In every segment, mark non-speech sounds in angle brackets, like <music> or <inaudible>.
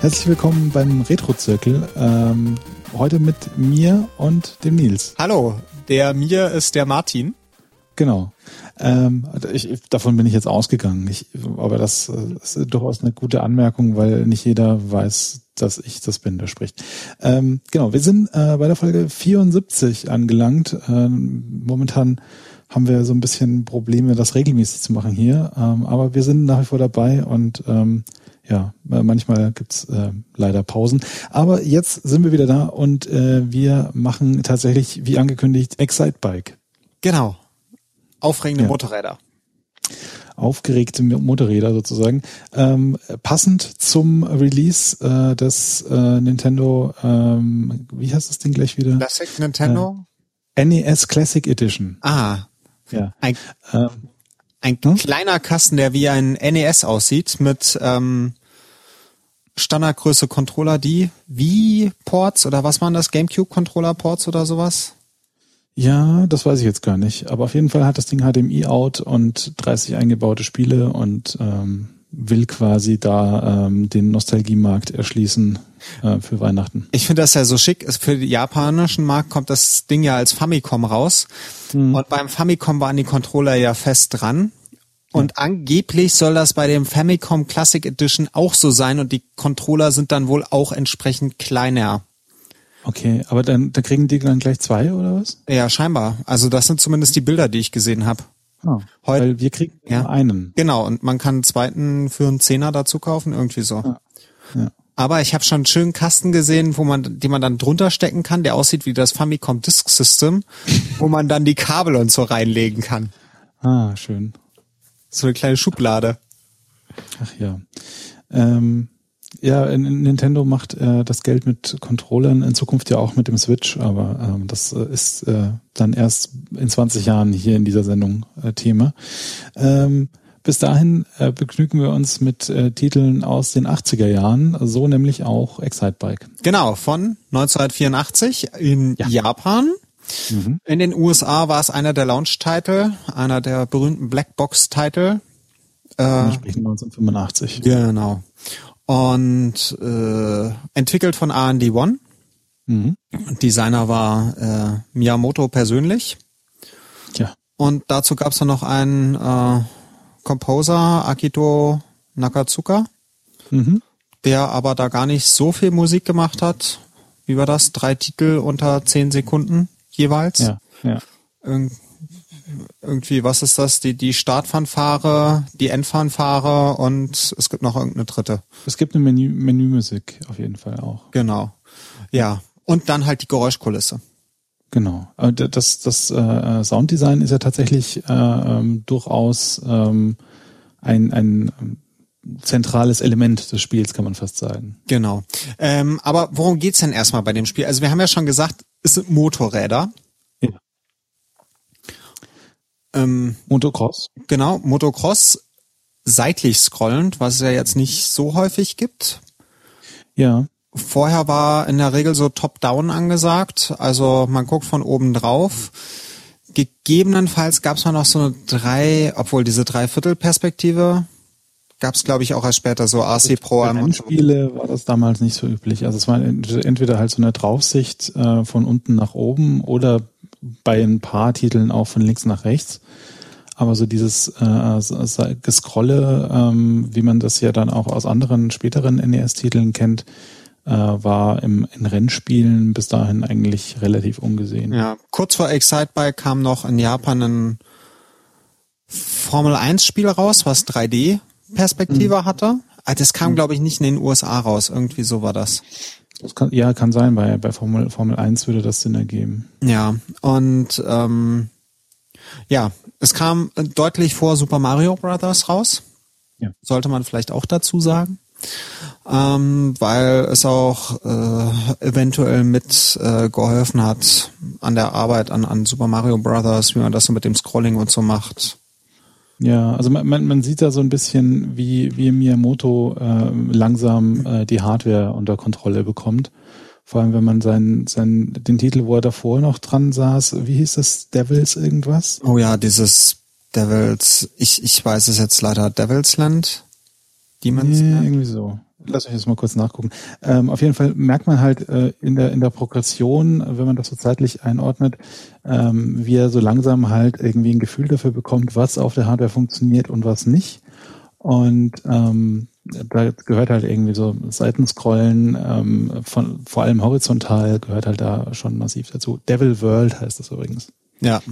Herzlich willkommen beim Retro-Zirkel. Ähm, heute mit mir und dem Nils. Hallo, der mir ist der Martin. Genau. Ähm, ich, davon bin ich jetzt ausgegangen. Ich, aber das ist durchaus eine gute Anmerkung, weil nicht jeder weiß, dass ich das bin, der spricht. Ähm, genau, wir sind äh, bei der Folge 74 angelangt. Ähm, momentan haben wir so ein bisschen Probleme, das regelmäßig zu machen hier. Ähm, aber wir sind nach wie vor dabei und ähm, ja, manchmal gibt's äh, leider Pausen. Aber jetzt sind wir wieder da und äh, wir machen tatsächlich, wie angekündigt, Excite Bike. Genau. Aufregende ja. Motorräder. Aufgeregte Motorräder sozusagen. Ähm, passend zum Release äh, des äh, Nintendo, ähm, wie heißt das Ding gleich wieder? Classic Nintendo? Äh, NES Classic Edition. Ah. Ja. Ein, ähm, ein hm? kleiner Kasten, der wie ein NES aussieht, mit ähm, Standardgröße Controller, die wie Ports oder was waren das? GameCube Controller Ports oder sowas? Ja, das weiß ich jetzt gar nicht. Aber auf jeden Fall hat das Ding HDMI-Out und 30 eingebaute Spiele und ähm, will quasi da ähm, den Nostalgiemarkt erschließen äh, für Weihnachten. Ich finde das ja so schick. Für den japanischen Markt kommt das Ding ja als Famicom raus. Mhm. Und beim Famicom waren die Controller ja fest dran. Und angeblich soll das bei dem Famicom Classic Edition auch so sein und die Controller sind dann wohl auch entsprechend kleiner. Okay, aber dann, dann kriegen die dann gleich zwei oder was? Ja, scheinbar. Also das sind zumindest die Bilder, die ich gesehen habe. Ah, Heute, weil wir kriegen ja einen. Genau, und man kann einen zweiten für einen Zehner dazu kaufen, irgendwie so. Ja. ja. Aber ich habe schon einen schönen Kasten gesehen, wo man, die man dann drunter stecken kann, der aussieht wie das Famicom Disk System, wo man dann die Kabel und so reinlegen kann. Ah, schön. So eine kleine Schublade. Ach ja. Ähm, ja, Nintendo macht äh, das Geld mit Controllern in Zukunft ja auch mit dem Switch, aber ähm, das äh, ist äh, dann erst in 20 Jahren hier in dieser Sendung äh, Thema. Ähm, bis dahin äh, begnügen wir uns mit äh, Titeln aus den 80er Jahren, so nämlich auch Excite Bike. Genau, von 1984 in ja. Japan. Mhm. In den USA war es einer der Launch-Titel, einer der berühmten Blackbox-Titel. Äh, Wir sprechen 1985. Genau und äh, entwickelt von R&D One. Mhm. Designer war äh, Miyamoto persönlich. Ja. Und dazu gab es dann noch einen äh, Composer, Akito Nakazuka, mhm. der aber da gar nicht so viel Musik gemacht hat. Wie war das? Drei Titel unter zehn Sekunden jeweils. Ja, ja irgendwie, was ist das? Die, die Startfanfare, die Endfanfare und es gibt noch irgendeine dritte. Es gibt eine Menü, Menümusik auf jeden Fall auch. Genau. Ja. Und dann halt die Geräuschkulisse. Genau. Das, das äh, Sounddesign ist ja tatsächlich äh, ähm, durchaus ähm, ein, ein ähm, zentrales Element des Spiels, kann man fast sagen. Genau. Ähm, aber worum geht's denn erstmal bei dem Spiel? Also wir haben ja schon gesagt, es sind Motorräder. Ähm, Motocross. Genau, Motocross seitlich scrollend, was es ja jetzt nicht so häufig gibt. Ja. Vorher war in der Regel so Top-Down angesagt, also man guckt von oben drauf. Gegebenenfalls gab es mal noch so eine drei, obwohl diese Dreiviertel-Perspektive gab es, glaube ich, auch erst später so AC Pro. Für Spiele war das damals nicht so üblich. Also es war entweder halt so eine Draufsicht äh, von unten nach oben oder bei ein paar Titeln auch von links nach rechts. Aber so dieses äh, Gescrolle, ähm, wie man das ja dann auch aus anderen späteren NES-Titeln kennt, äh, war im, in Rennspielen bis dahin eigentlich relativ ungesehen. Ja, kurz vor Excitebike kam noch in Japan ein Formel 1 Spiel raus, was 3D Perspektive mhm. hatte. Ah, das kam, mhm. glaube ich, nicht in den USA raus. Irgendwie so war das. Das kann, ja, kann sein, bei, bei Formel, Formel 1 würde das Sinn ergeben. Ja, und ähm, ja, es kam deutlich vor Super Mario Brothers raus. Ja. Sollte man vielleicht auch dazu sagen. Ähm, weil es auch äh, eventuell mit äh, geholfen hat an der Arbeit an, an Super Mario Brothers, wie man das so mit dem Scrolling und so macht. Ja, also man, man, man sieht da so ein bisschen, wie, wie Miyamoto äh, langsam äh, die Hardware unter Kontrolle bekommt. Vor allem, wenn man seinen, seinen, den Titel, wo er davor noch dran saß, wie hieß das? Devils irgendwas? Oh ja, dieses Devils, ich, ich weiß es jetzt leider, Devils Land? Demons nee, Land? irgendwie so. Lass mich das mal kurz nachgucken. Ähm, auf jeden Fall merkt man halt äh, in der in der Progression, wenn man das so zeitlich einordnet, ähm, wie er so langsam halt irgendwie ein Gefühl dafür bekommt, was auf der Hardware funktioniert und was nicht. Und ähm, da gehört halt irgendwie so Seitenscrollen, ähm, von vor allem horizontal gehört halt da schon massiv dazu. Devil World heißt das übrigens. Ja,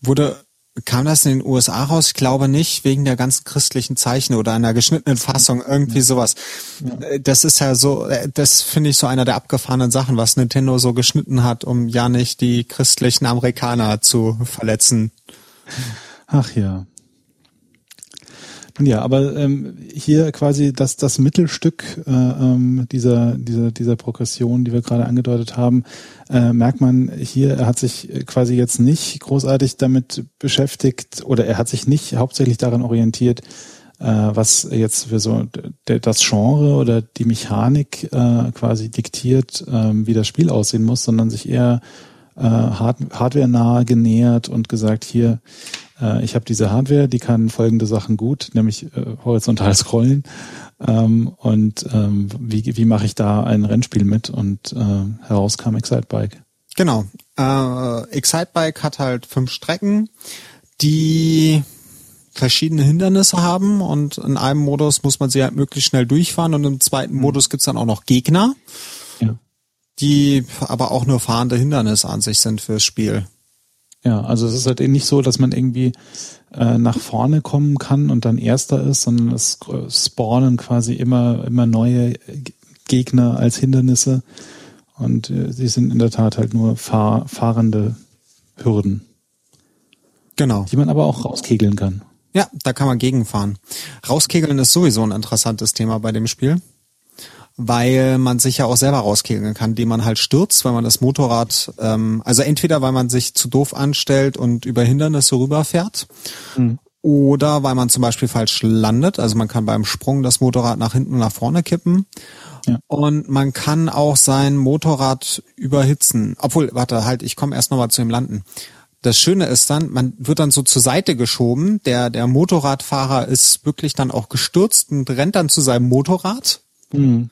wurde Kam das in den USA raus? Ich glaube nicht, wegen der ganzen christlichen Zeichen oder einer geschnittenen Fassung, irgendwie sowas. Ja. Äh, das ist ja so, äh, das finde ich so einer der abgefahrenen Sachen, was Nintendo so geschnitten hat, um ja nicht die christlichen Amerikaner zu verletzen. Ach ja. Ja, aber ähm, hier quasi das, das Mittelstück äh, ähm, dieser, dieser, dieser Progression, die wir gerade angedeutet haben, äh, merkt man hier, er hat sich quasi jetzt nicht großartig damit beschäftigt oder er hat sich nicht hauptsächlich daran orientiert, äh, was jetzt für so das Genre oder die Mechanik äh, quasi diktiert, äh, wie das Spiel aussehen muss, sondern sich eher äh, hard hardware nahe genähert und gesagt, hier, ich habe diese Hardware, die kann folgende Sachen gut, nämlich äh, horizontal <laughs> scrollen. Ähm, und ähm, wie, wie mache ich da ein Rennspiel mit? Und äh, heraus kam Excitebike. Genau. Äh, Excitebike hat halt fünf Strecken, die verschiedene Hindernisse haben und in einem Modus muss man sie halt möglichst schnell durchfahren und im zweiten mhm. Modus gibt's dann auch noch Gegner, ja. die aber auch nur fahrende Hindernisse an sich sind fürs Spiel. Ja, also es ist halt eben nicht so, dass man irgendwie äh, nach vorne kommen kann und dann Erster ist, sondern es spawnen quasi immer, immer neue Gegner als Hindernisse und äh, sie sind in der Tat halt nur fahr fahrende Hürden. Genau. Die man aber auch rauskegeln kann. Ja, da kann man gegenfahren. Rauskegeln ist sowieso ein interessantes Thema bei dem Spiel weil man sich ja auch selber rauskegeln kann, indem man halt stürzt, weil man das Motorrad, ähm, also entweder weil man sich zu doof anstellt und über Hindernisse rüberfährt, mhm. oder weil man zum Beispiel falsch landet, also man kann beim Sprung das Motorrad nach hinten nach vorne kippen. Ja. Und man kann auch sein Motorrad überhitzen. Obwohl, warte, halt, ich komme erst nochmal zu dem Landen. Das Schöne ist dann, man wird dann so zur Seite geschoben. Der, der Motorradfahrer ist wirklich dann auch gestürzt und rennt dann zu seinem Motorrad. Mhm.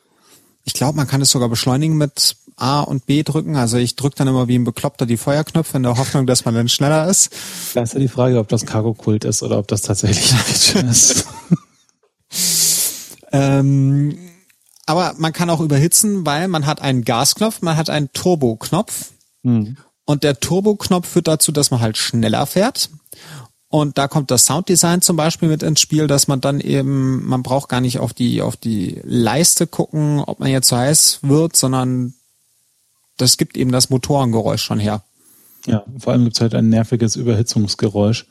Ich glaube, man kann es sogar beschleunigen mit A und B drücken. Also ich drücke dann immer wie ein Bekloppter die Feuerknöpfe in der Hoffnung, dass man dann schneller ist. Da ist ja die Frage, ob das Cargo-Kult ist oder ob das tatsächlich <laughs> ein ist. ähm, aber man kann auch überhitzen, weil man hat einen Gasknopf, man hat einen Turboknopf. Hm. Und der Turboknopf führt dazu, dass man halt schneller fährt. Und da kommt das Sounddesign zum Beispiel mit ins Spiel, dass man dann eben, man braucht gar nicht auf die, auf die Leiste gucken, ob man jetzt so heiß wird, sondern das gibt eben das Motorengeräusch schon her. Ja, vor allem gibt es halt ein nerviges Überhitzungsgeräusch,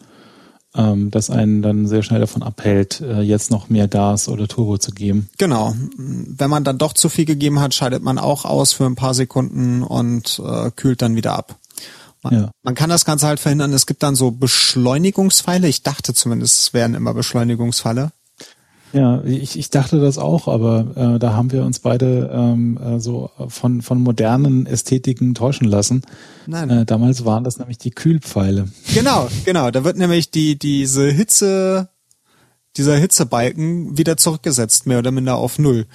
ähm, das einen dann sehr schnell davon abhält, äh, jetzt noch mehr Gas oder Turbo zu geben. Genau. Wenn man dann doch zu viel gegeben hat, scheidet man auch aus für ein paar Sekunden und äh, kühlt dann wieder ab. Man, ja. man kann das Ganze halt verhindern. Es gibt dann so Beschleunigungspfeile. Ich dachte zumindest, es wären immer Beschleunigungspfeile. Ja, ich, ich dachte das auch, aber äh, da haben wir uns beide ähm, äh, so von, von modernen Ästhetiken täuschen lassen. Nein. Äh, damals waren das nämlich die Kühlpfeile. Genau, <laughs> genau. Da wird nämlich die diese Hitze, dieser Hitzebalken wieder zurückgesetzt, mehr oder minder auf Null.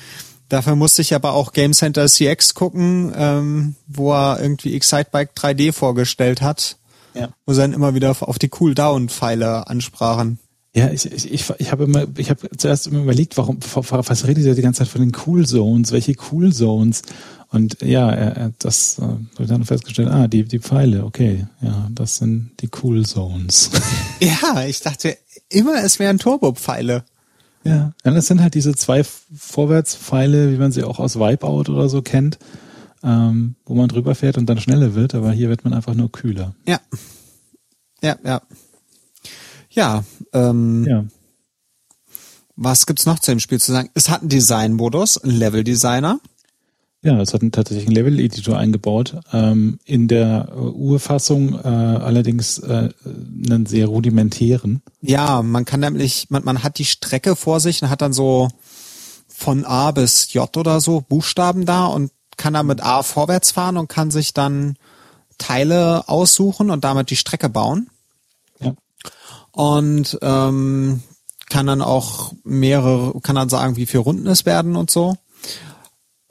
Dafür musste ich aber auch Game Center CX gucken, ähm, wo er irgendwie Excitebike 3D vorgestellt hat. Ja. Wo sie dann immer wieder auf die Cooldown-Pfeile ansprachen. Ja, ich, ich, ich, ich habe immer, ich habe zuerst immer überlegt, warum, was redet er die ganze Zeit von den Cool Zones? Welche Cool Zones? Und ja, er, er das äh, wird dann festgestellt, ah, die, die Pfeile, okay, ja, das sind die Cool Zones. <laughs> ja, ich dachte immer, es wären Turbo-Pfeile. Ja, das sind halt diese zwei Vorwärtspfeile, wie man sie auch aus Wipeout oder so kennt, ähm, wo man drüber fährt und dann schneller wird, aber hier wird man einfach nur kühler. Ja. Ja, ja. Ja, ähm, ja. Was gibt's noch zu dem Spiel zu sagen? Es hat einen Design-Modus, einen Level-Designer. Ja, es hat tatsächlich einen Level-Editor eingebaut. Ähm, in der äh, Urfassung äh, allerdings äh, einen sehr rudimentären. Ja, man kann nämlich, man, man hat die Strecke vor sich und hat dann so von A bis J oder so Buchstaben da und kann dann mit A vorwärts fahren und kann sich dann Teile aussuchen und damit die Strecke bauen. Ja. Und ähm, kann dann auch mehrere, kann dann sagen, wie viele Runden es werden und so.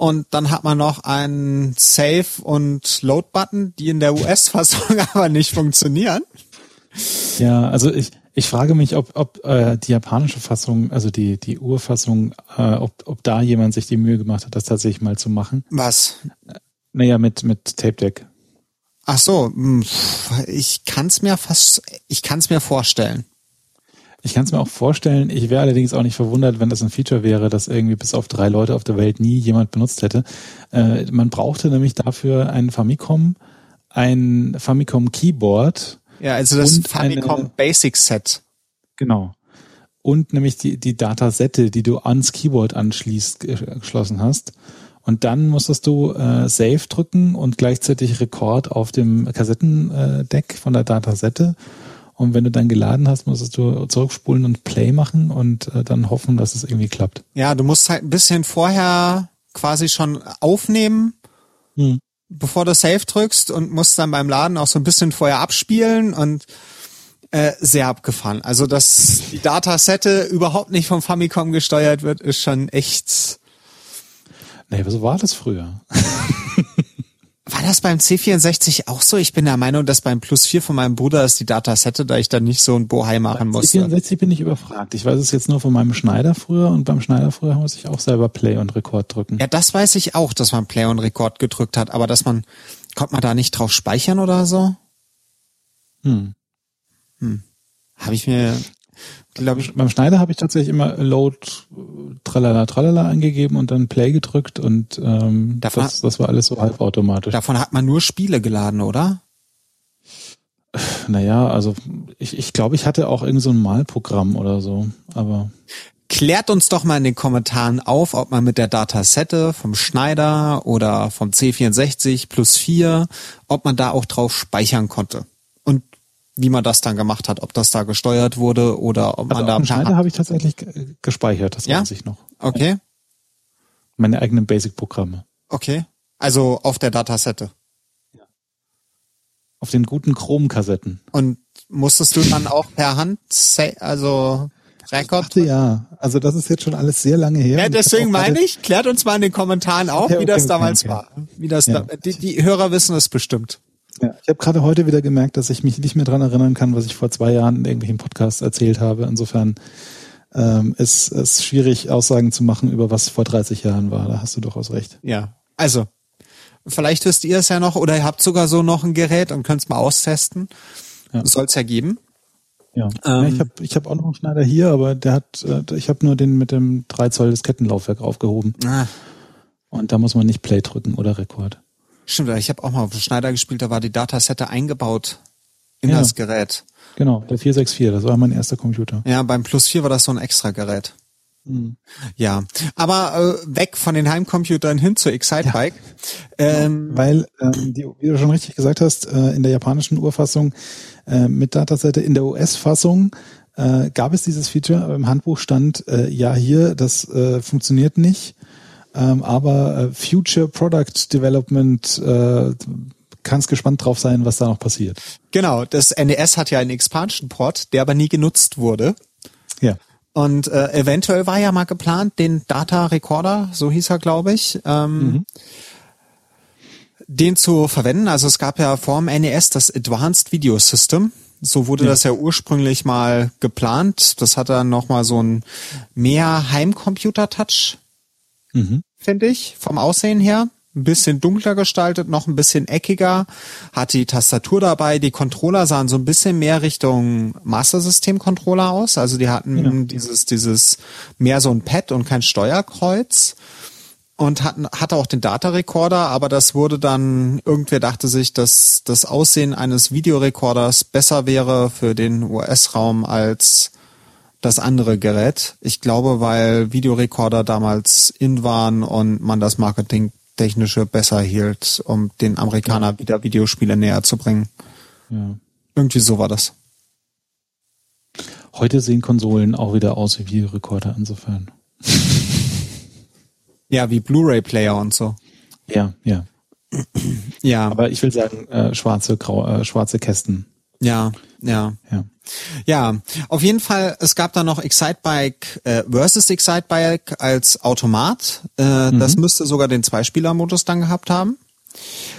Und dann hat man noch einen Save und Load Button, die in der US-Fassung <laughs> aber nicht funktionieren. Ja, also ich, ich frage mich, ob, ob äh, die japanische Fassung, also die, die Urfassung, äh, ob, ob da jemand sich die Mühe gemacht hat, das tatsächlich mal zu machen. Was? Naja, mit, mit Tape Deck. Ach so, hm, ich kann es mir fast, ich kann es mir vorstellen. Ich kann es mir auch vorstellen. Ich wäre allerdings auch nicht verwundert, wenn das ein Feature wäre, das irgendwie bis auf drei Leute auf der Welt nie jemand benutzt hätte. Äh, man brauchte nämlich dafür ein Famicom, ein Famicom Keyboard. Ja, also das Famicom eine, Basic Set. Genau. Und nämlich die, die Datasette, die du ans Keyboard anschließt, geschlossen hast. Und dann musstest du äh, Save drücken und gleichzeitig Rekord auf dem Kassettendeck von der Datasette. Und wenn du dann geladen hast, musstest du zurückspulen und Play machen und äh, dann hoffen, dass es irgendwie klappt. Ja, du musst halt ein bisschen vorher quasi schon aufnehmen, hm. bevor du Save drückst und musst dann beim Laden auch so ein bisschen vorher abspielen und äh, sehr abgefahren. Also, dass die Datasette überhaupt nicht vom Famicom gesteuert wird, ist schon echt. Nee, so war das früher. <laughs> War das beim C64 auch so? Ich bin der Meinung, dass beim Plus 4 von meinem Bruder ist die Datasette, da ich dann nicht so ein Bohai machen musste. C64 bin ich überfragt. Ich weiß es jetzt nur von meinem Schneider früher und beim Schneider früher muss ich auch selber Play und Rekord drücken. Ja, das weiß ich auch, dass man Play und Rekord gedrückt hat, aber dass man, konnte man da nicht drauf speichern oder so? Hm. Hm. Habe ich mir, glaube ich. Beim Schneider habe ich tatsächlich immer Load tralala tralala eingegeben und dann Play gedrückt und ähm, davon, das, das war alles so halbautomatisch. Davon hat man nur Spiele geladen, oder? Naja, also ich, ich glaube, ich hatte auch irgend so ein Malprogramm oder so, aber. Klärt uns doch mal in den Kommentaren auf, ob man mit der Datasette vom Schneider oder vom C64 plus 4, ob man da auch drauf speichern konnte wie man das dann gemacht hat, ob das da gesteuert wurde oder ob also man da. Schneider habe ich tatsächlich gespeichert, das ja? weiß ich noch. Okay. Meine eigenen Basic-Programme. Okay. Also auf der Datasette. Ja. Auf den guten Chrome-Kassetten. Und musstest du dann auch per Hand, also Rekord? Ja, also das ist jetzt schon alles sehr lange her. Ja, deswegen meine ich, klärt uns mal in den Kommentaren auf, okay, wie das damals okay. war. Wie das ja. da, die, die Hörer wissen es bestimmt. Ja, ich habe gerade heute wieder gemerkt, dass ich mich nicht mehr dran erinnern kann, was ich vor zwei Jahren in irgendwelchen Podcasts erzählt habe. Insofern ähm, ist es schwierig, Aussagen zu machen über was vor 30 Jahren war. Da hast du durchaus recht. Ja, also vielleicht wisst ihr es ja noch oder ihr habt sogar so noch ein Gerät und könnt es mal austesten. Ja. Soll es ja geben. Ja, ähm, ich habe ich hab auch noch einen Schneider hier, aber der hat, äh, ich habe nur den mit dem 3 Zoll des Kettenlaufwerk aufgehoben. Ah. Und da muss man nicht Play drücken oder Rekord. Stimmt, ich habe auch mal auf Schneider gespielt, da war die Datasette eingebaut in ja, das Gerät. Genau, der 464, das war mein erster Computer. Ja, beim Plus 4 war das so ein extra Gerät. Mhm. Ja, aber äh, weg von den Heimcomputern hin zur Excitebike. Ja. Ähm, Weil, ähm, die, wie du schon richtig gesagt hast, äh, in der japanischen Urfassung äh, mit Datasette, in der US-Fassung äh, gab es dieses Feature. Im Handbuch stand, äh, ja hier, das äh, funktioniert nicht. Ähm, aber äh, Future Product Development äh, kannst gespannt drauf sein, was da noch passiert. Genau, das NES hat ja einen Expansion Port, der aber nie genutzt wurde. Ja. Und äh, eventuell war ja mal geplant, den Data Recorder, so hieß er, glaube ich, ähm, mhm. den zu verwenden. Also es gab ja vor dem NES das Advanced Video System. So wurde ja. das ja ursprünglich mal geplant. Das hat dann nochmal so ein mehr Heimcomputer-Touch mhm. finde ich, vom Aussehen her. Ein bisschen dunkler gestaltet, noch ein bisschen eckiger, hat die Tastatur dabei, die Controller sahen so ein bisschen mehr Richtung Master System Controller aus, also die hatten ja. dieses, dieses, mehr so ein Pad und kein Steuerkreuz und hatten, hatte auch den Data Recorder, aber das wurde dann, irgendwer dachte sich, dass das Aussehen eines Videorekorders besser wäre für den US-Raum als das andere Gerät. Ich glaube, weil Videorekorder damals in waren und man das Marketing technische besser hielt, um den Amerikaner wieder Videospiele näher zu bringen. Ja. Irgendwie so war das. Heute sehen Konsolen auch wieder aus wie Videorekorder insofern. ja, wie Blu-ray-Player und so. Ja, ja. ja. Aber ich will sagen, äh, schwarze, grau, äh, schwarze Kästen. Ja, ja. Ja. Ja, auf jeden Fall, es gab da noch Excitebike äh, versus Excitebike als Automat. Äh, mhm. Das müsste sogar den Zweispieler-Modus dann gehabt haben.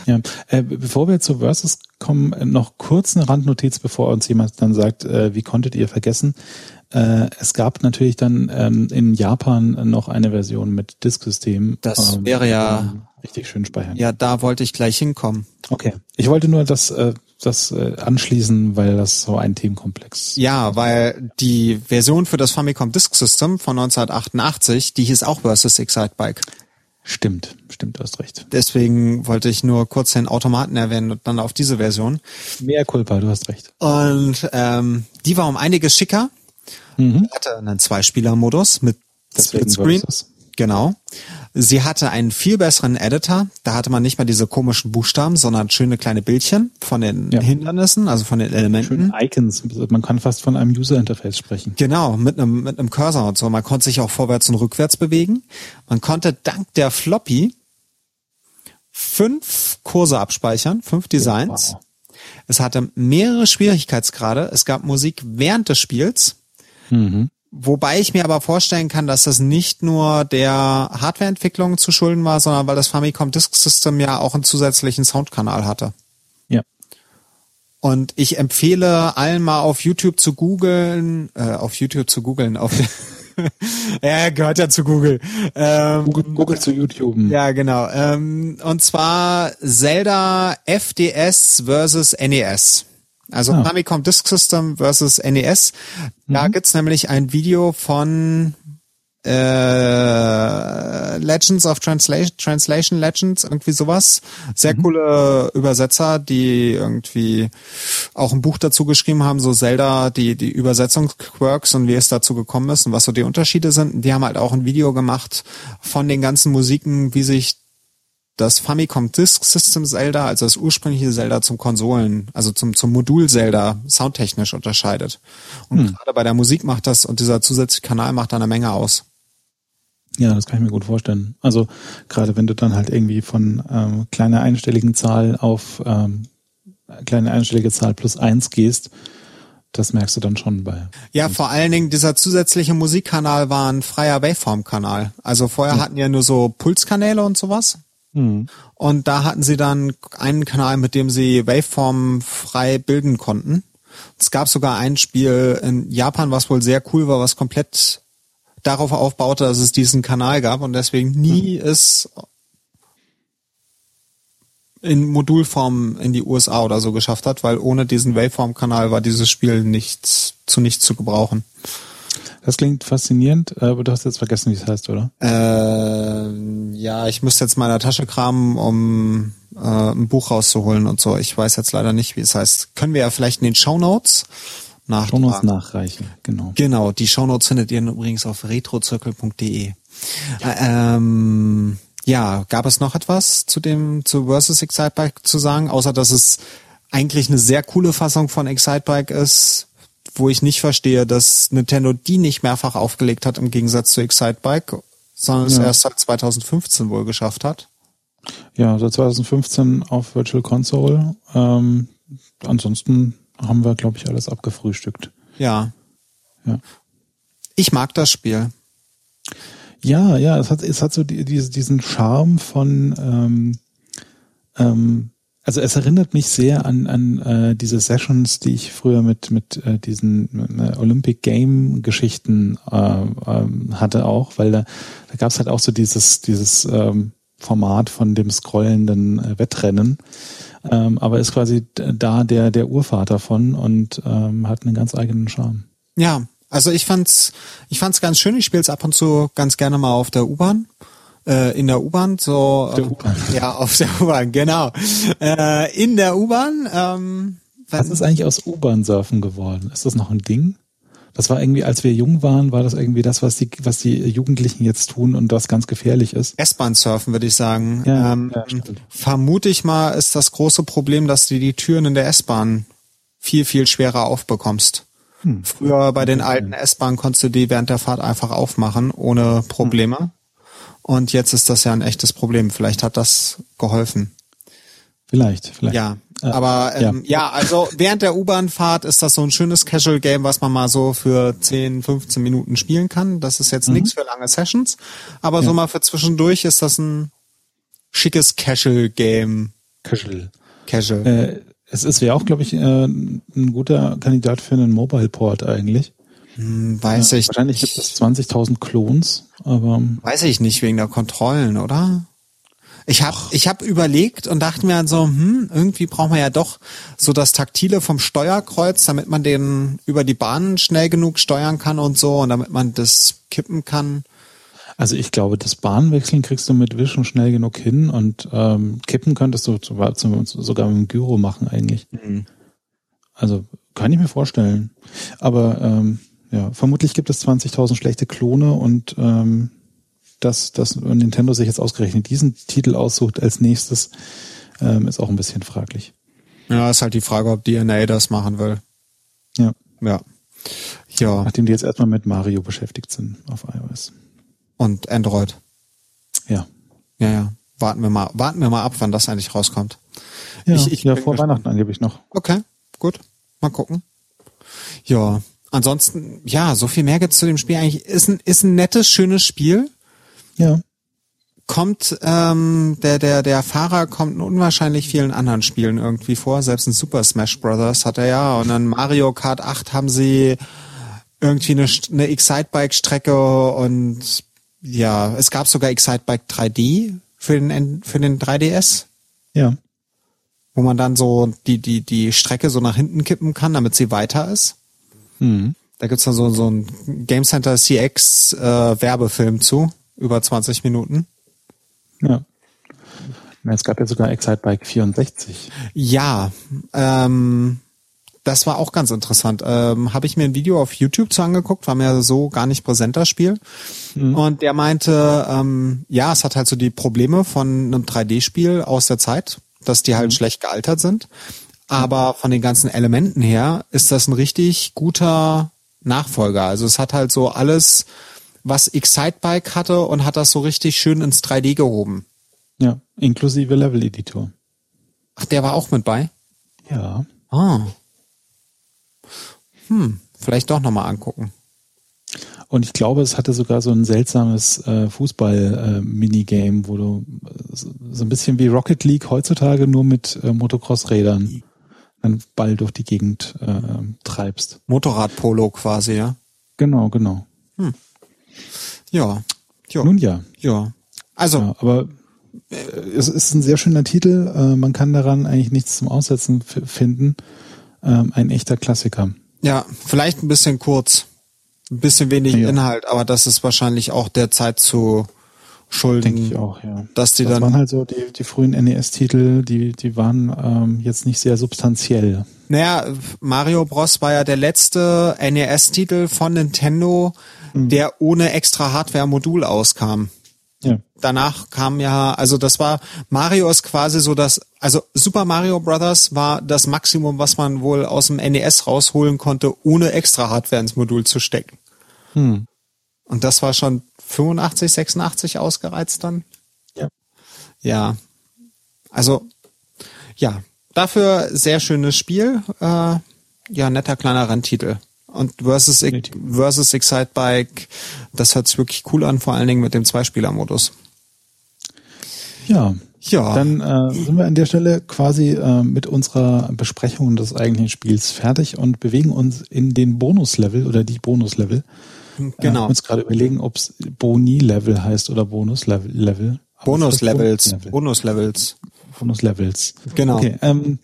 Ja, äh, bevor wir zu Versus kommen, äh, noch kurz eine Randnotiz, bevor uns jemand dann sagt, äh, wie konntet ihr vergessen? Äh, es gab natürlich dann ähm, in Japan noch eine Version mit Disk-System. Das ähm, wäre ja richtig schön speichern. Ja, da wollte ich gleich hinkommen. Okay, ich wollte nur das äh, das äh, anschließen, weil das so ein Themenkomplex. Ja, weil die Version für das Famicom Disk System von 1988, die hieß auch Versus Excitebike. Stimmt, stimmt, du hast recht. Deswegen wollte ich nur kurz den Automaten erwähnen und dann auf diese Version. Mehr Culpa, du hast recht. Und ähm, die war um einiges schicker. Mhm. Hatte einen Zweispieler-Modus mit Splitscreen. Genau. Sie hatte einen viel besseren Editor. Da hatte man nicht mehr diese komischen Buchstaben, sondern schöne kleine Bildchen von den ja. Hindernissen, also von den Elementen. Schöne Icons. Man kann fast von einem User Interface sprechen. Genau, mit einem, mit einem Cursor und so. Man konnte sich auch vorwärts und rückwärts bewegen. Man konnte dank der Floppy fünf Kurse abspeichern, fünf Designs. Wow. Es hatte mehrere Schwierigkeitsgrade. Es gab Musik während des Spiels. Mhm. Wobei ich mir aber vorstellen kann, dass das nicht nur der Hardwareentwicklung zu schulden war, sondern weil das Famicom Disk System ja auch einen zusätzlichen Soundkanal hatte. Ja. Und ich empfehle allen mal auf YouTube zu googeln, äh, auf YouTube zu googeln, auf <laughs> ja, gehört ja zu Google. Ähm, Google, Google zu YouTube. Ja, genau. Ähm, und zwar Zelda FDS versus NES. Also ah. Famicom Disk System versus NES. Da mhm. gibt's nämlich ein Video von äh, Legends of Translation, Translation Legends, irgendwie sowas. Sehr mhm. coole Übersetzer, die irgendwie auch ein Buch dazu geschrieben haben, so Zelda, die, die Übersetzungsquirks und wie es dazu gekommen ist und was so die Unterschiede sind. Die haben halt auch ein Video gemacht von den ganzen Musiken, wie sich das Famicom Disk System Zelda, also das ursprüngliche Zelda zum Konsolen, also zum, zum Modul Zelda soundtechnisch unterscheidet. Und hm. gerade bei der Musik macht das und dieser zusätzliche Kanal macht da eine Menge aus. Ja, das kann ich mir gut vorstellen. Also gerade wenn du dann halt irgendwie von ähm, kleiner einstelligen Zahl auf ähm, kleine einstellige Zahl plus eins gehst, das merkst du dann schon bei. Ja, vor allen Dingen dieser zusätzliche Musikkanal war ein freier Waveform-Kanal. Also vorher ja. hatten ja nur so Pulskanäle und sowas. Mhm. Und da hatten sie dann einen Kanal, mit dem sie Waveform frei bilden konnten. Es gab sogar ein Spiel in Japan, was wohl sehr cool war, was komplett darauf aufbaute, dass es diesen Kanal gab und deswegen nie mhm. es in Modulform in die USA oder so geschafft hat, weil ohne diesen Waveform-Kanal war dieses Spiel nichts zu nichts zu gebrauchen. Das klingt faszinierend, aber du hast jetzt vergessen, wie es heißt, oder? Äh, ja, ich müsste jetzt mal in der Tasche kramen, um äh, ein Buch rauszuholen und so. Ich weiß jetzt leider nicht, wie es heißt. Können wir ja vielleicht in den Show Notes nachtragen. Shownotes nachreichen, genau. Genau, die Show Notes findet ihr übrigens auf retrozirkel.de. Ja. Äh, ähm, ja, gab es noch etwas zu dem zu Versus Excitebike zu sagen, außer dass es eigentlich eine sehr coole Fassung von Excitebike ist, wo ich nicht verstehe, dass Nintendo die nicht mehrfach aufgelegt hat im Gegensatz zu Excitebike, sondern es erst seit 2015 wohl geschafft hat. Ja, seit 2015 auf Virtual Console. Ähm, ansonsten haben wir, glaube ich, alles abgefrühstückt. Ja. Ja. Ich mag das Spiel. Ja, ja, es hat, es hat so die, diesen Charme von ähm, ähm, also es erinnert mich sehr an, an äh, diese Sessions, die ich früher mit, mit äh, diesen äh, Olympic Game Geschichten äh, äh, hatte auch, weil da, da gab es halt auch so dieses, dieses ähm, Format von dem scrollenden äh, Wettrennen. Ähm, aber ist quasi da der, der Urvater von und ähm, hat einen ganz eigenen Charme. Ja, also ich fand's, ich fand's ganz schön. Ich spiele es ab und zu ganz gerne mal auf der U-Bahn äh, in der U-Bahn, so der U-Bahn. <laughs> ja auf der U-Bahn, genau. Äh, in der U-Bahn. Ähm, Was ist eigentlich aus U-Bahn-Surfen geworden? Ist das noch ein Ding? Das war irgendwie, als wir jung waren, war das irgendwie das, was die, was die Jugendlichen jetzt tun und das ganz gefährlich ist. S-Bahn-Surfen, würde ich sagen. Ja, ähm, ja, vermute ich mal, ist das große Problem, dass du die Türen in der S-Bahn viel, viel schwerer aufbekommst. Hm. Früher bei den alten S-Bahnen konntest du die während der Fahrt einfach aufmachen, ohne Probleme. Hm. Und jetzt ist das ja ein echtes Problem. Vielleicht hat das geholfen. Vielleicht, vielleicht. Ja, äh, aber ähm, ja. ja. also während der U-Bahn-Fahrt ist das so ein schönes Casual-Game, was man mal so für 10, 15 Minuten spielen kann. Das ist jetzt mhm. nichts für lange Sessions, aber ja. so mal für zwischendurch ist das ein schickes Casual-Game. Casual. Casual. Äh, es ist ja auch, glaube ich, äh, ein guter Kandidat für einen Mobile-Port eigentlich. Hm, weiß ja, ich. Wahrscheinlich gibt es 20.000 Klons, aber. Weiß ich nicht, wegen der Kontrollen, oder? Ich habe ich hab überlegt und dachte mir so, hm, irgendwie braucht man ja doch so das Taktile vom Steuerkreuz, damit man den über die Bahnen schnell genug steuern kann und so und damit man das kippen kann. Also ich glaube, das Bahnwechseln kriegst du mit Wischen schnell genug hin und ähm, kippen könntest du sogar mit dem Gyro machen eigentlich. Mhm. Also kann ich mir vorstellen. Aber ähm, ja, vermutlich gibt es 20.000 schlechte Klone und ähm, dass, dass Nintendo sich jetzt ausgerechnet diesen Titel aussucht als nächstes, ähm, ist auch ein bisschen fraglich. Ja, ist halt die Frage, ob DNA das machen will. Ja. Ja. Ja. Nachdem die jetzt erstmal mit Mario beschäftigt sind auf iOS. Und Android. Ja. Ja, ja. Warten wir mal, warten wir mal ab, wann das eigentlich rauskommt. Ja, ich, ich ja vor. Weihnachten angeblich noch. Okay, gut. Mal gucken. Ja, ansonsten, ja, so viel mehr gibt's zu dem Spiel eigentlich. Ist ein, ist ein nettes, schönes Spiel. Ja. Kommt, ähm, der, der, der Fahrer kommt in unwahrscheinlich vielen anderen Spielen irgendwie vor. Selbst in Super Smash Brothers hat er ja. Und dann Mario Kart 8 haben sie irgendwie eine, eine Excitebike-Strecke und ja, es gab sogar Excitebike 3D für den, für den 3DS. Ja. Wo man dann so die, die, die Strecke so nach hinten kippen kann, damit sie weiter ist. Mhm. Da gibt's dann so, so ein Game Center CX äh, Werbefilm zu über 20 Minuten. Ja. Es gab ja sogar Excitebike 64. Ja, ähm, das war auch ganz interessant. Ähm, Habe ich mir ein Video auf YouTube zu angeguckt, war mir so gar nicht präsent das Spiel. Mhm. Und der meinte, ähm, ja, es hat halt so die Probleme von einem 3D-Spiel aus der Zeit, dass die halt mhm. schlecht gealtert sind. Aber von den ganzen Elementen her ist das ein richtig guter Nachfolger. Also es hat halt so alles was Excitebike hatte und hat das so richtig schön ins 3D gehoben. Ja, inklusive Level-Editor. Ach, der war auch mit bei? Ja. Ah. Hm, vielleicht doch nochmal angucken. Und ich glaube, es hatte sogar so ein seltsames äh, Fußball-Minigame, äh, wo du äh, so ein bisschen wie Rocket League heutzutage nur mit äh, Motocross-Rädern einen Ball durch die Gegend äh, treibst. Motorradpolo quasi, ja? Genau, genau. Hm. Ja. ja. Nun ja. Ja. Also. Ja, aber äh, es ist ein sehr schöner Titel. Äh, man kann daran eigentlich nichts zum Aussetzen finden. Ähm, ein echter Klassiker. Ja, vielleicht ein bisschen kurz. Ein bisschen wenig ja. Inhalt, aber das ist wahrscheinlich auch der Zeit zu schulden. Denke ich auch, ja. Dass die das dann. waren halt so die, die frühen NES-Titel, die, die waren ähm, jetzt nicht sehr substanziell. Naja, Mario Bros. war ja der letzte NES-Titel von Nintendo, mhm. der ohne extra Hardware-Modul auskam. Ja. Danach kam ja, also das war, Mario ist quasi so das, also Super Mario Brothers war das Maximum, was man wohl aus dem NES rausholen konnte, ohne extra Hardware ins Modul zu stecken. Hm. Und das war schon 85, 86 ausgereizt dann? Ja. Ja. Also, ja. Dafür sehr schönes Spiel. Äh, ja, netter kleiner Renntitel. Und versus, versus Excite Bike, das hört sich wirklich cool an, vor allen Dingen mit dem Zweispieler-Modus. Ja. Ja. Dann äh, sind wir an der Stelle quasi äh, mit unserer Besprechung des eigentlichen Spiels fertig und bewegen uns in den Bonuslevel oder die Bonuslevel. Genau. Äh, uns gerade überlegen, ob es Boni-Level heißt oder Bonus-Level. Bonus-Levels. Bonus-Levels. Bonus-Levels. Genau. Okay, ähm,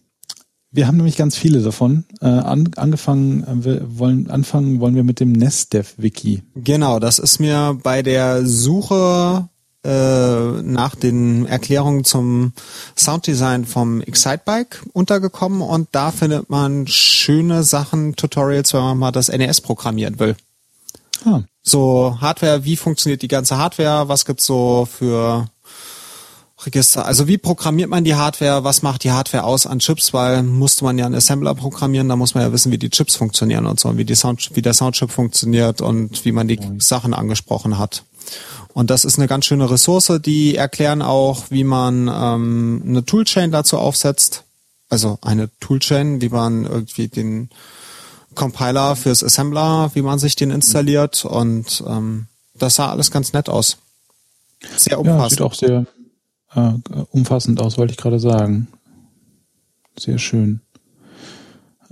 wir haben nämlich ganz viele davon. Äh, an, angefangen, äh, wir wollen anfangen wollen wir mit dem NestDev-Wiki. Genau, das ist mir bei der Suche äh, nach den Erklärungen zum Sounddesign vom Excitebike untergekommen und da findet man schöne Sachen, Tutorials, wenn man mal das NES programmieren will. Ah. So Hardware, wie funktioniert die ganze Hardware, was gibt's so für Register. Also wie programmiert man die Hardware? Was macht die Hardware aus an Chips? Weil musste man ja einen Assembler programmieren, da muss man ja wissen, wie die Chips funktionieren und so, wie die Sound, wie der Soundchip funktioniert und wie man die ja. Sachen angesprochen hat. Und das ist eine ganz schöne Ressource. Die erklären auch, wie man ähm, eine Toolchain dazu aufsetzt. Also eine Toolchain, wie man irgendwie den Compiler fürs Assembler, wie man sich den installiert. Und ähm, das sah alles ganz nett aus. Sehr umfassend. Ja, sieht auch sehr äh, umfassend aus, wollte ich gerade sagen. Sehr schön.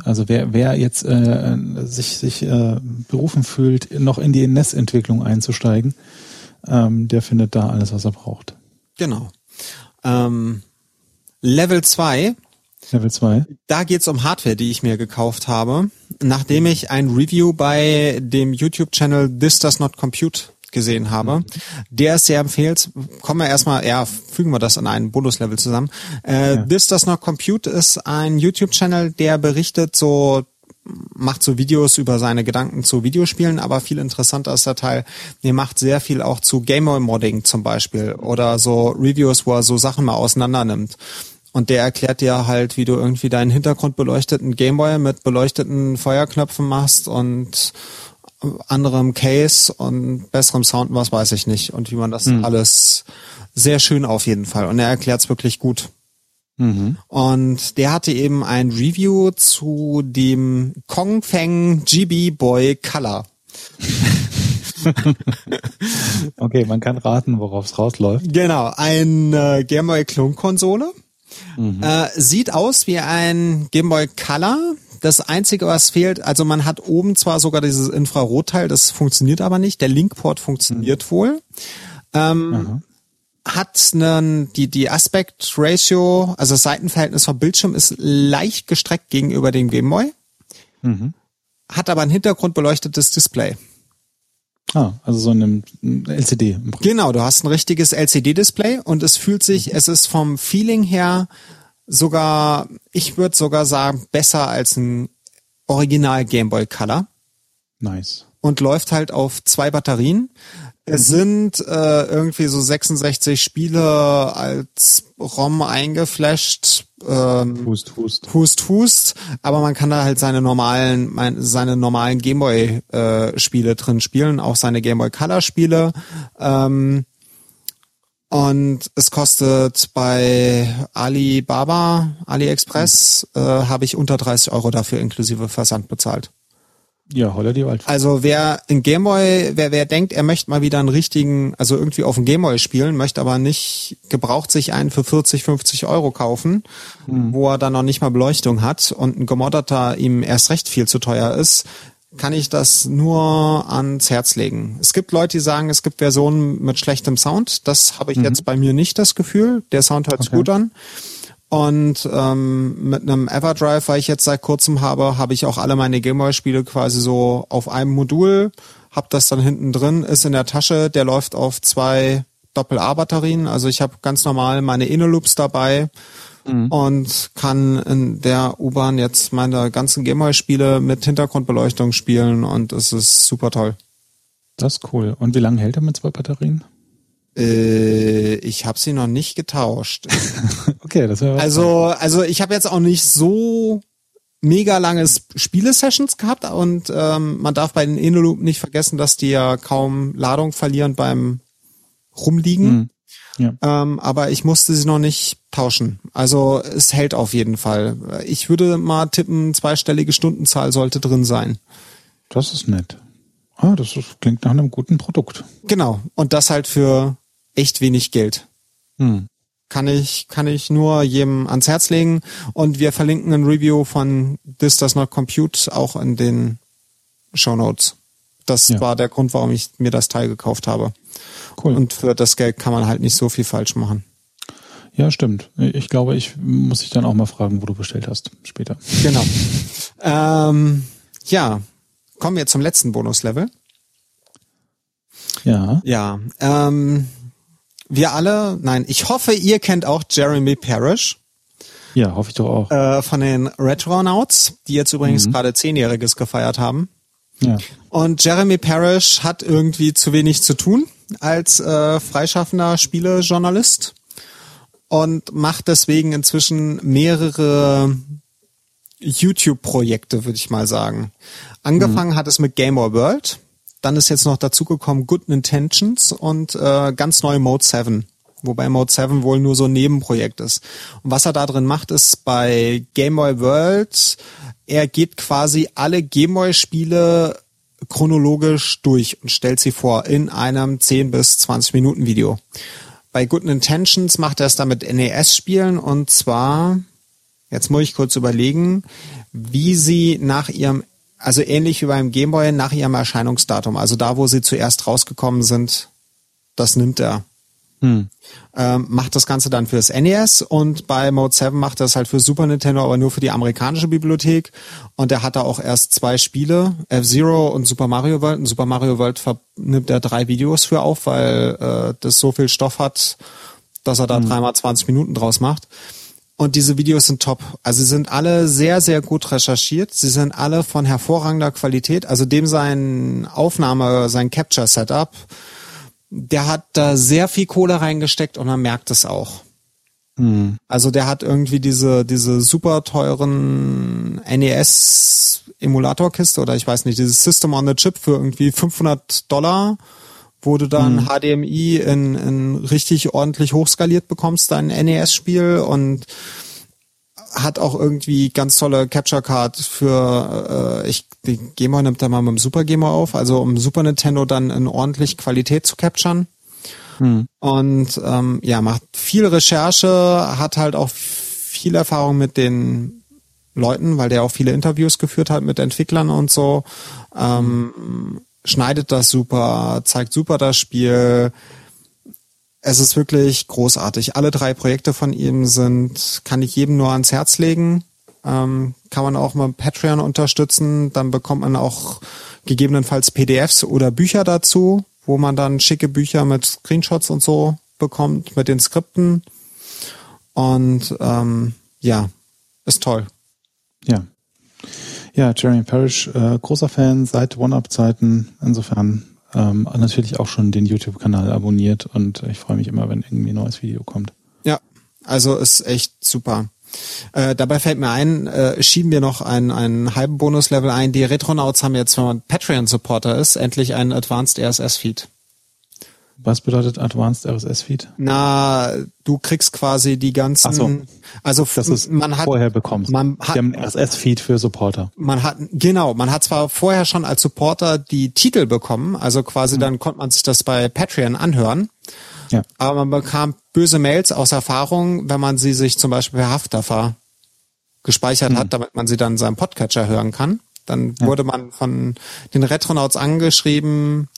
Also wer, wer jetzt äh, sich, sich äh, berufen fühlt, noch in die NES-Entwicklung einzusteigen, ähm, der findet da alles, was er braucht. Genau. Ähm, Level 2. Level 2. Da geht's um Hardware, die ich mir gekauft habe, nachdem ich ein Review bei dem YouTube-Channel This Does Not Compute gesehen habe. Mhm. Der ist sehr empfehlt. Kommen wir erstmal, ja, fügen wir das in einen Bonus-Level zusammen. Äh, ja. This Does Not Compute ist ein YouTube-Channel, der berichtet so macht so Videos über seine Gedanken zu Videospielen, aber viel interessanter ist der Teil, er macht sehr viel auch zu Gameboy-Modding zum Beispiel oder so Reviews, wo er so Sachen mal auseinander nimmt. Und der erklärt dir halt, wie du irgendwie deinen Hintergrund beleuchteten Gameboy mit beleuchteten Feuerknöpfen machst und anderem Case und besserem Sound, was weiß ich nicht. Und wie man das mhm. alles sehr schön auf jeden Fall. Und er erklärt es wirklich gut. Mhm. Und der hatte eben ein Review zu dem Kong Feng GB Boy Color. <laughs> okay, man kann raten, worauf es rausläuft. Genau, eine Game Boy Klonkonsole. Mhm. Äh, sieht aus wie ein Game Boy Color, das Einzige, was fehlt, also man hat oben zwar sogar dieses Infrarotteil, das funktioniert aber nicht. Der Linkport funktioniert mhm. wohl. Ähm, hat einen, die, die Aspect Ratio, also das Seitenverhältnis vom Bildschirm ist leicht gestreckt gegenüber dem Gameboy. Mhm. Hat aber ein hintergrundbeleuchtetes Display. Ah, also so ein LCD. Genau, du hast ein richtiges LCD-Display und es fühlt sich, mhm. es ist vom Feeling her sogar, ich würde sogar sagen, besser als ein Original Game Boy Color. Nice. Und läuft halt auf zwei Batterien. Es sind äh, irgendwie so 66 Spiele als ROM eingeflasht. Ähm, hust, hust. Hust, hust. Aber man kann da halt seine normalen, mein, seine normalen Gameboy äh, drin spielen, auch seine Gameboy Color Spiele. Ähm, und es kostet bei Alibaba, AliExpress, äh, habe ich unter 30 Euro dafür inklusive Versand bezahlt. Ja, holla die Waldfee. Also wer in Gameboy, wer, wer denkt, er möchte mal wieder einen richtigen, also irgendwie auf dem Gameboy spielen, möchte aber nicht gebraucht sich einen für 40, 50 Euro kaufen, mhm. wo er dann noch nicht mal Beleuchtung hat und ein gemodderter ihm erst recht viel zu teuer ist, kann ich das nur ans Herz legen. Es gibt Leute, die sagen, es gibt Versionen mit schlechtem Sound. Das habe ich mhm. jetzt bei mir nicht das Gefühl. Der Sound hört okay. gut an. Und ähm, mit einem Everdrive, weil ich jetzt seit kurzem habe, habe ich auch alle meine Gameboy-Spiele quasi so auf einem Modul, hab das dann hinten drin, ist in der Tasche, der läuft auf zwei Doppel-A-Batterien. Also ich habe ganz normal meine Inneloops dabei mhm. und kann in der U-Bahn jetzt meine ganzen Gameboy-Spiele mit Hintergrundbeleuchtung spielen und es ist super toll. Das ist cool. Und wie lange hält er mit zwei Batterien? Äh, ich habe sie noch nicht getauscht. <laughs> okay, das wäre Also, also ich habe jetzt auch nicht so mega lange Spiele-Sessions gehabt und ähm, man darf bei den Innoloop nicht vergessen, dass die ja kaum Ladung verlieren beim Rumliegen. Mhm. Ja. Ähm, aber ich musste sie noch nicht tauschen. Also es hält auf jeden Fall. Ich würde mal tippen, zweistellige Stundenzahl sollte drin sein. Das ist nett. Ah, das ist, klingt nach einem guten Produkt. Genau. Und das halt für echt wenig Geld. Hm. Kann ich, kann ich nur jedem ans Herz legen. Und wir verlinken ein Review von This Does Not Compute auch in den Show Notes. Das ja. war der Grund, warum ich mir das Teil gekauft habe. Cool. Und für das Geld kann man halt nicht so viel falsch machen. Ja, stimmt. Ich glaube, ich muss dich dann auch mal fragen, wo du bestellt hast später. Genau. <laughs> ähm, ja, kommen wir zum letzten Bonuslevel. Ja. Ja. Ähm, wir alle, nein, ich hoffe, ihr kennt auch Jeremy Parrish. Ja, hoffe ich doch auch. Äh, von den Retronauts, die jetzt übrigens mhm. gerade Zehnjähriges gefeiert haben. Ja. Und Jeremy Parrish hat irgendwie zu wenig zu tun als äh, freischaffender Spielejournalist und macht deswegen inzwischen mehrere YouTube-Projekte, würde ich mal sagen. Angefangen mhm. hat es mit Gamer World. dann ist jetzt noch dazugekommen Good Intentions und äh, ganz neu Mode 7. Wobei Mode 7 wohl nur so ein Nebenprojekt ist. Und was er da drin macht, ist bei Game Boy World, er geht quasi alle Game Boy Spiele chronologisch durch und stellt sie vor in einem 10 bis 20 Minuten Video. Bei Good Intentions macht er es da mit NES-Spielen und zwar, jetzt muss ich kurz überlegen, wie sie nach ihrem, also ähnlich wie beim Gameboy, nach ihrem Erscheinungsdatum, also da, wo sie zuerst rausgekommen sind, das nimmt er. Hm. Ähm, macht das Ganze dann fürs NES und bei Mode 7 macht er es halt für Super Nintendo, aber nur für die amerikanische Bibliothek. Und er hat da auch erst zwei Spiele, F-Zero und Super Mario World. Und Super Mario World nimmt er drei Videos für auf, weil äh, das so viel Stoff hat, dass er da hm. dreimal 20 Minuten draus macht. Und diese Videos sind top. Also sie sind alle sehr, sehr gut recherchiert. Sie sind alle von hervorragender Qualität. Also dem sein Aufnahme, sein Capture-Setup, der hat da sehr viel Kohle reingesteckt und man merkt es auch. Hm. Also der hat irgendwie diese, diese super teuren NES Emulatorkiste oder ich weiß nicht, dieses System on the Chip für irgendwie 500 Dollar, wo du dann hm. HDMI in, in richtig ordentlich hochskaliert bekommst, dein NES-Spiel und hat auch irgendwie ganz tolle Capture Card für äh, ich die Gamer nimmt da mal mit dem Super Gamer auf, also um Super Nintendo dann in ordentlich Qualität zu capturen. Hm. Und ähm, ja, macht viel Recherche, hat halt auch viel Erfahrung mit den Leuten, weil der auch viele Interviews geführt hat mit Entwicklern und so. Ähm, schneidet das super, zeigt super das Spiel, es ist wirklich großartig. Alle drei Projekte von ihm sind, kann ich jedem nur ans Herz legen. Ähm, kann man auch mal Patreon unterstützen. Dann bekommt man auch gegebenenfalls PDFs oder Bücher dazu, wo man dann schicke Bücher mit Screenshots und so bekommt, mit den Skripten. Und ähm, ja, ist toll. Ja. Ja, Jeremy Parrish, äh, großer Fan seit One-Up-Zeiten. Insofern ähm, natürlich auch schon den YouTube-Kanal abonniert und ich freue mich immer, wenn irgendwie ein neues Video kommt. Ja, also ist echt super. Äh, dabei fällt mir ein, äh, schieben wir noch einen, einen halben Bonus-Level ein. Die Retronauts haben jetzt, wenn man Patreon-Supporter ist, endlich einen Advanced RSS-Feed. Was bedeutet Advanced RSS Feed? Na, du kriegst quasi die ganzen, Ach so. also das ist man hat vorher bekommst. Man hat einen RSS Feed für Supporter. Man hat genau, man hat zwar vorher schon als Supporter die Titel bekommen, also quasi mhm. dann konnte man sich das bei Patreon anhören. Ja. Aber man bekam böse Mails aus Erfahrung, wenn man sie sich zum Beispiel per Haftdaffer gespeichert mhm. hat, damit man sie dann in seinem Podcatcher hören kann. Dann ja. wurde man von den Retronauts angeschrieben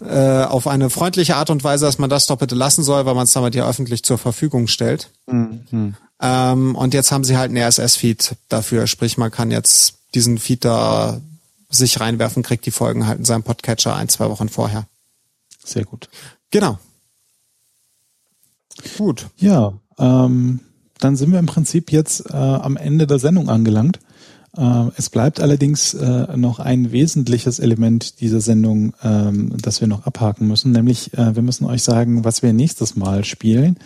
äh, auf eine freundliche Art und Weise, dass man das doch bitte lassen soll, weil man es damit ja öffentlich zur Verfügung stellt. Mhm. Ähm, und jetzt haben sie halt einen RSS-Feed dafür, sprich man kann jetzt diesen Feed da sich reinwerfen, kriegt die Folgen halt in seinem Podcatcher ein, zwei Wochen vorher. Sehr gut. Genau. Gut. Ja, ähm, dann sind wir im Prinzip jetzt äh, am Ende der Sendung angelangt. Äh, es bleibt allerdings äh, noch ein wesentliches Element dieser Sendung, ähm, das wir noch abhaken müssen, nämlich äh, wir müssen euch sagen, was wir nächstes Mal spielen,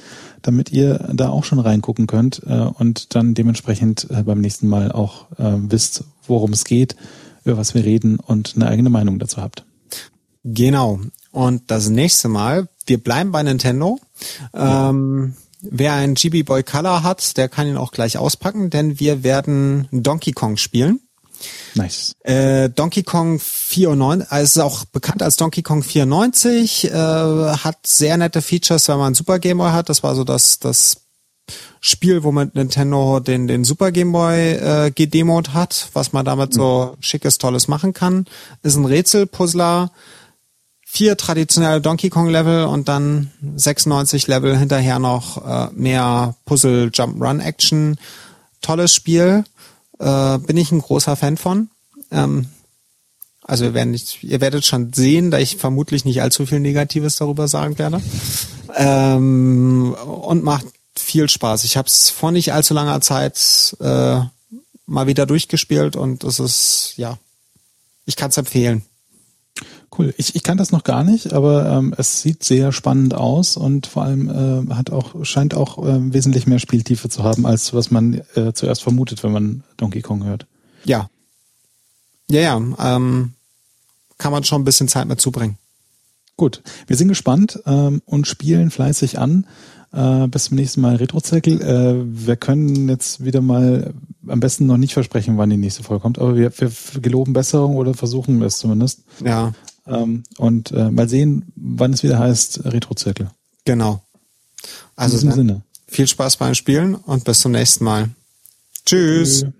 damit ihr da auch schon reingucken könnt und dann dementsprechend beim nächsten Mal auch wisst, worum es geht, über was wir reden und eine eigene Meinung dazu habt. Genau. Und das nächste Mal, wir bleiben bei Nintendo. Ähm, Wer einen GB Boy Color hat, der kann ihn auch gleich auspacken, denn wir werden Donkey Kong spielen. Nice. Äh, Donkey Kong 94, also ist auch bekannt als Donkey Kong 94, äh, hat sehr nette Features, wenn man einen Super Game Boy hat. Das war so das, das Spiel, wo man Nintendo den, den Super Game Boy äh, gedemoed hat, was man damit so mhm. schickes, tolles machen kann. Ist ein Rätselpuzzler, vier traditionelle Donkey Kong Level und dann 96 Level hinterher noch äh, mehr Puzzle Jump Run Action. Tolles Spiel, äh, bin ich ein großer Fan von. Ähm, also wir werden nicht, ihr werdet schon sehen, da ich vermutlich nicht allzu viel Negatives darüber sagen werde. Ähm, und macht viel Spaß. Ich habe es vor nicht allzu langer Zeit äh, mal wieder durchgespielt und es ist ja, ich kann es empfehlen. Cool. Ich, ich kann das noch gar nicht, aber ähm, es sieht sehr spannend aus und vor allem äh, hat auch scheint auch äh, wesentlich mehr Spieltiefe zu haben, als was man äh, zuerst vermutet, wenn man Donkey Kong hört. Ja. Ja, ja. Ähm, kann man schon ein bisschen Zeit mit zubringen. Gut, wir sind gespannt ähm, und spielen fleißig an. Äh, bis zum nächsten Mal Retrozirkel. Äh, wir können jetzt wieder mal am besten noch nicht versprechen, wann die nächste Folge kommt, aber wir, wir geloben Besserung oder versuchen es zumindest. Ja. Ähm, und äh, mal sehen, wann es wieder heißt Retrozirkel. Genau. Also In diesem Sinne. viel Spaß beim Spielen und bis zum nächsten Mal. Tschüss. Tschüss.